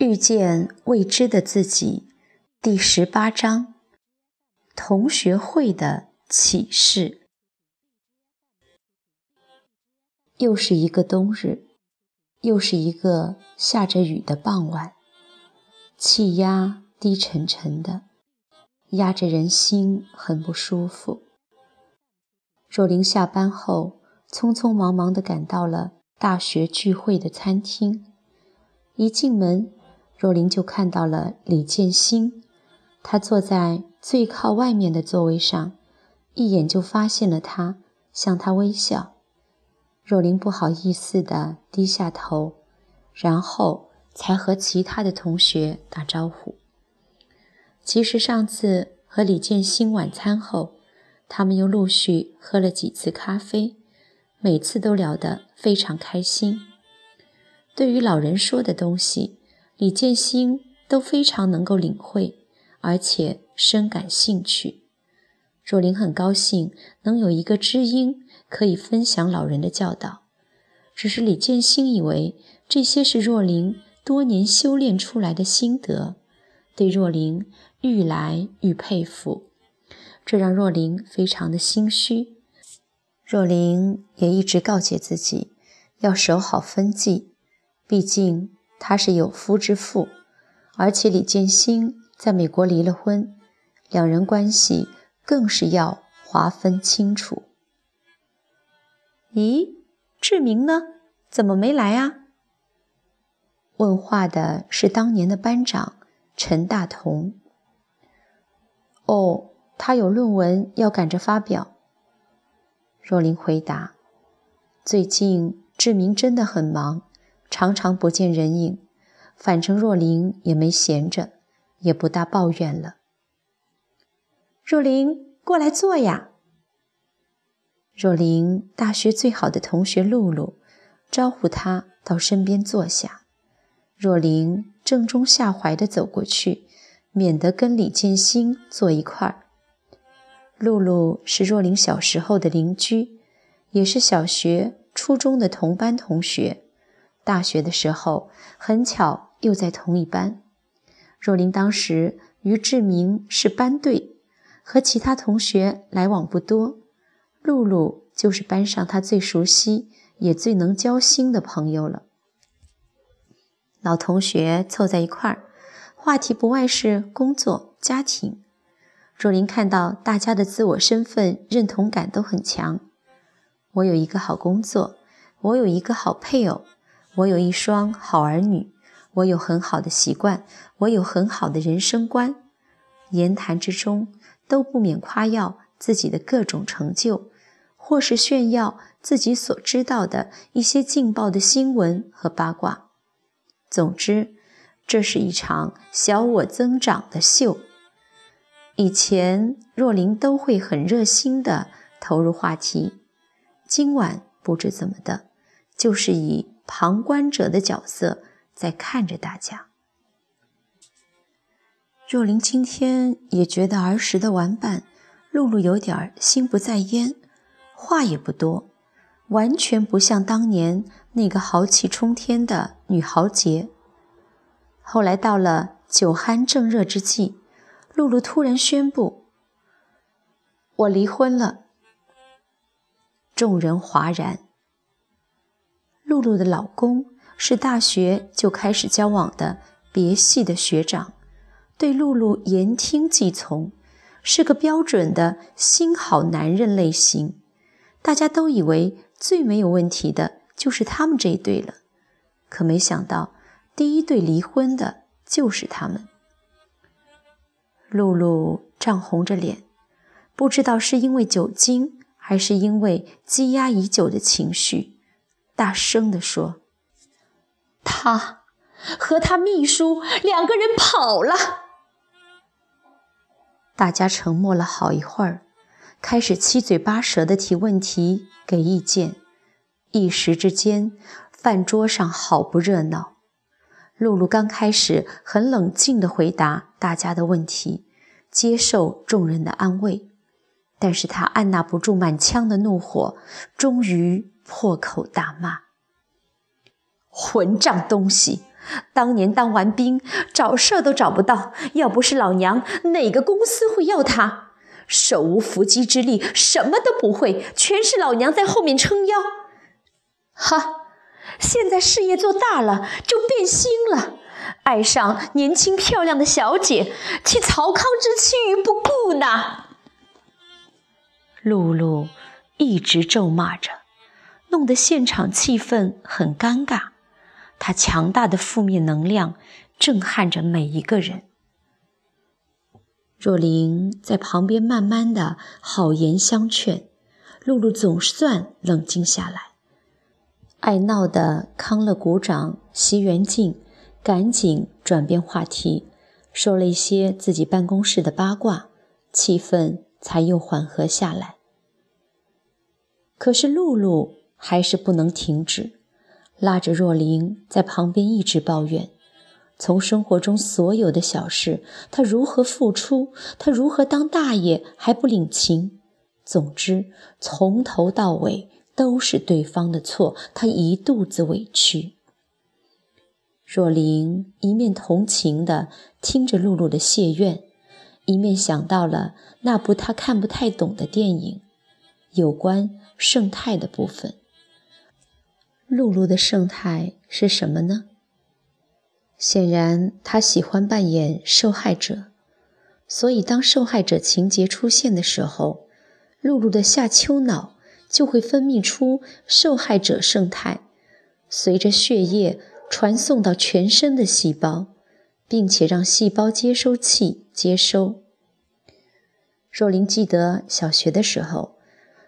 遇见未知的自己，第十八章：同学会的启示。又是一个冬日，又是一个下着雨的傍晚，气压低沉沉的，压着人心，很不舒服。若琳下班后，匆匆忙忙地赶到了大学聚会的餐厅，一进门。若琳就看到了李建新，他坐在最靠外面的座位上，一眼就发现了他，向他微笑。若琳不好意思地低下头，然后才和其他的同学打招呼。其实上次和李建新晚餐后，他们又陆续喝了几次咖啡，每次都聊得非常开心。对于老人说的东西。李建新都非常能够领会，而且深感兴趣。若琳很高兴能有一个知音可以分享老人的教导，只是李建新以为这些是若琳多年修炼出来的心得，对若琳愈来愈佩服，这让若琳非常的心虚。若琳也一直告诫自己要守好分际，毕竟。他是有夫之妇，而且李建新在美国离了婚，两人关系更是要划分清楚。咦，志明呢？怎么没来啊？问话的是当年的班长陈大同。哦，他有论文要赶着发表。若琳回答：“最近志明真的很忙。”常常不见人影，反正若琳也没闲着，也不大抱怨了。若琳，过来坐呀。若琳大学最好的同学露露招呼她到身边坐下。若琳正中下怀地走过去，免得跟李建新坐一块儿。露露是若琳小时候的邻居，也是小学、初中的同班同学。大学的时候，很巧又在同一班。若琳当时与志明是班对，和其他同学来往不多。露露就是班上她最熟悉也最能交心的朋友了。老同学凑在一块儿，话题不外是工作、家庭。若琳看到大家的自我身份认同感都很强。我有一个好工作，我有一个好配偶。我有一双好儿女，我有很好的习惯，我有很好的人生观。言谈之中都不免夸耀自己的各种成就，或是炫耀自己所知道的一些劲爆的新闻和八卦。总之，这是一场小我增长的秀。以前若琳都会很热心地投入话题，今晚不知怎么的，就是以。旁观者的角色在看着大家。若琳今天也觉得儿时的玩伴露露有点心不在焉，话也不多，完全不像当年那个豪气冲天的女豪杰。后来到了酒酣正热之际，露露突然宣布：“我离婚了。”众人哗然。露露的老公是大学就开始交往的别系的学长，对露露言听计从，是个标准的新好男人类型。大家都以为最没有问题的就是他们这一对了，可没想到第一对离婚的就是他们。露露涨红着脸，不知道是因为酒精，还是因为积压已久的情绪。大声地说：“他和他秘书两个人跑了。”大家沉默了好一会儿，开始七嘴八舌的提问题、给意见。一时之间，饭桌上好不热闹。露露刚开始很冷静地回答大家的问题，接受众人的安慰，但是她按捺不住满腔的怒火，终于。破口大骂：“混账东西，当年当完兵，找事儿都找不到，要不是老娘，哪个公司会要他？手无缚鸡之力，什么都不会，全是老娘在后面撑腰。哈，现在事业做大了，就变心了，爱上年轻漂亮的小姐，弃曹康之妻于不顾呢。露露一直咒骂着，弄得现场气氛很尴尬。他强大的负面能量震撼着每一个人。若琳在旁边慢慢的好言相劝，露露总算冷静下来。爱闹的康乐鼓掌，席元静赶紧转变话题，说了一些自己办公室的八卦，气氛才又缓和下来。可是露露还是不能停止，拉着若琳在旁边一直抱怨，从生活中所有的小事，她如何付出，她如何当大爷还不领情，总之从头到尾。都是对方的错，他一肚子委屈。若琳一面同情地听着露露的谢怨，一面想到了那部他看不太懂的电影，有关圣泰的部分。露露的圣态是什么呢？显然，她喜欢扮演受害者，所以当受害者情节出现的时候，露露的下丘脑。就会分泌出受害者胜肽，随着血液传送到全身的细胞，并且让细胞接收器接收。若琳记得小学的时候，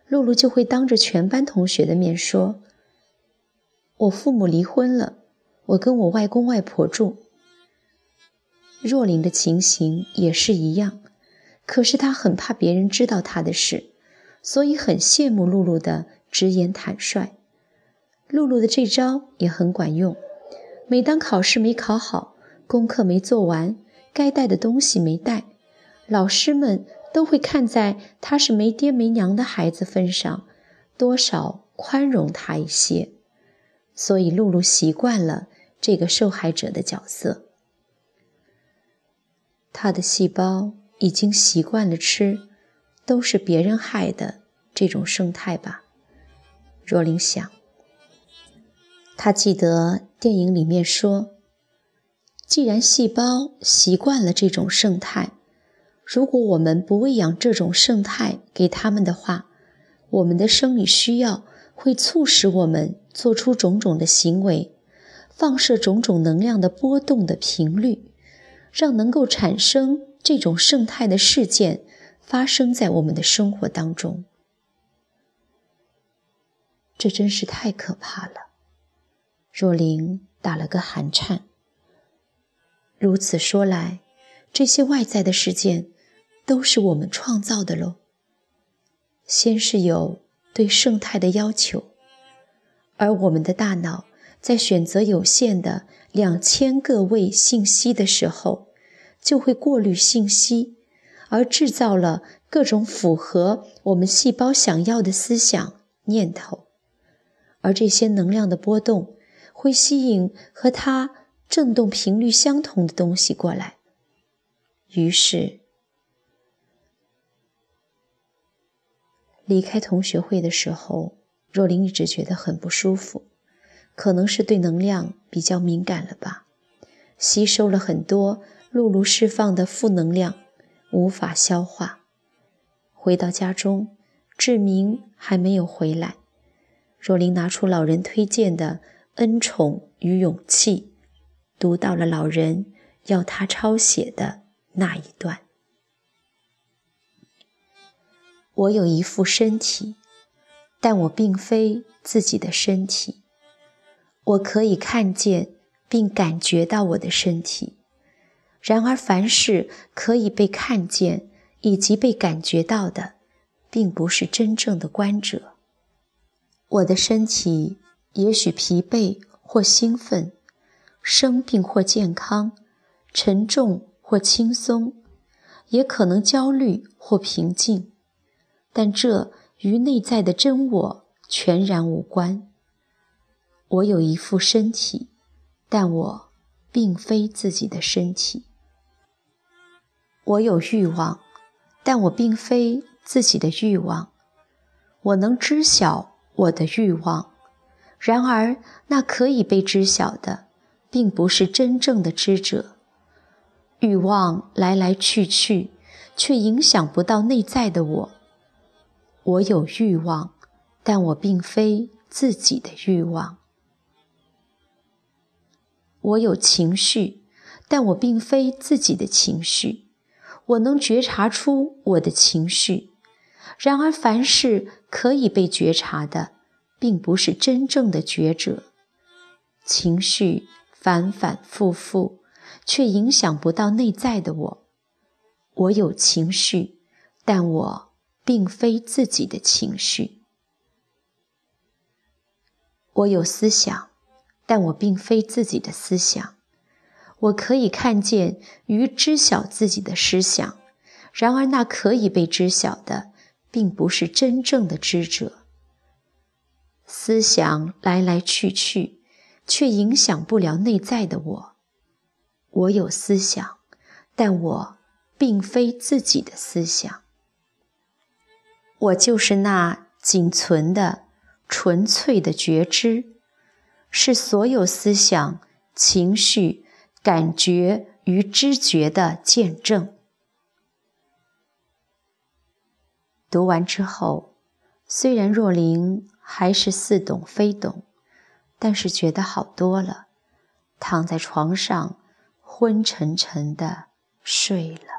露露就会当着全班同学的面说：“我父母离婚了，我跟我外公外婆住。”若琳的情形也是一样，可是她很怕别人知道她的事。所以很羡慕露露的直言坦率，露露的这招也很管用。每当考试没考好，功课没做完，该带的东西没带，老师们都会看在她是没爹没娘的孩子份上，多少宽容她一些。所以露露习惯了这个受害者的角色，她的细胞已经习惯了吃。都是别人害的这种生态吧，若琳想。他记得电影里面说，既然细胞习惯了这种生态，如果我们不喂养这种生态给他们的话，我们的生理需要会促使我们做出种种的行为，放射种种能量的波动的频率，让能够产生这种生态的事件。发生在我们的生活当中，这真是太可怕了。若琳打了个寒颤。如此说来，这些外在的事件都是我们创造的喽。先是有对生态的要求，而我们的大脑在选择有限的两千个位信息的时候，就会过滤信息。而制造了各种符合我们细胞想要的思想念头，而这些能量的波动会吸引和它振动频率相同的东西过来。于是，离开同学会的时候，若琳一直觉得很不舒服，可能是对能量比较敏感了吧，吸收了很多露露释放的负能量。无法消化。回到家中，志明还没有回来。若琳拿出老人推荐的《恩宠与勇气》，读到了老人要他抄写的那一段：“我有一副身体，但我并非自己的身体。我可以看见并感觉到我的身体。”然而，凡是可以被看见以及被感觉到的，并不是真正的观者。我的身体也许疲惫或兴奋，生病或健康，沉重或轻松，也可能焦虑或平静，但这与内在的真我全然无关。我有一副身体，但我并非自己的身体。我有欲望，但我并非自己的欲望。我能知晓我的欲望，然而那可以被知晓的，并不是真正的知者。欲望来来去去，却影响不到内在的我。我有欲望，但我并非自己的欲望。我有情绪，但我并非自己的情绪。我能觉察出我的情绪，然而凡事可以被觉察的，并不是真正的觉者。情绪反反复复，却影响不到内在的我。我有情绪，但我并非自己的情绪。我有思想，但我并非自己的思想。我可以看见与知晓自己的思想，然而那可以被知晓的，并不是真正的知者。思想来来去去，却影响不了内在的我。我有思想，但我并非自己的思想。我就是那仅存的、纯粹的觉知，是所有思想、情绪。感觉与知觉的见证。读完之后，虽然若琳还是似懂非懂，但是觉得好多了，躺在床上昏沉沉的睡了。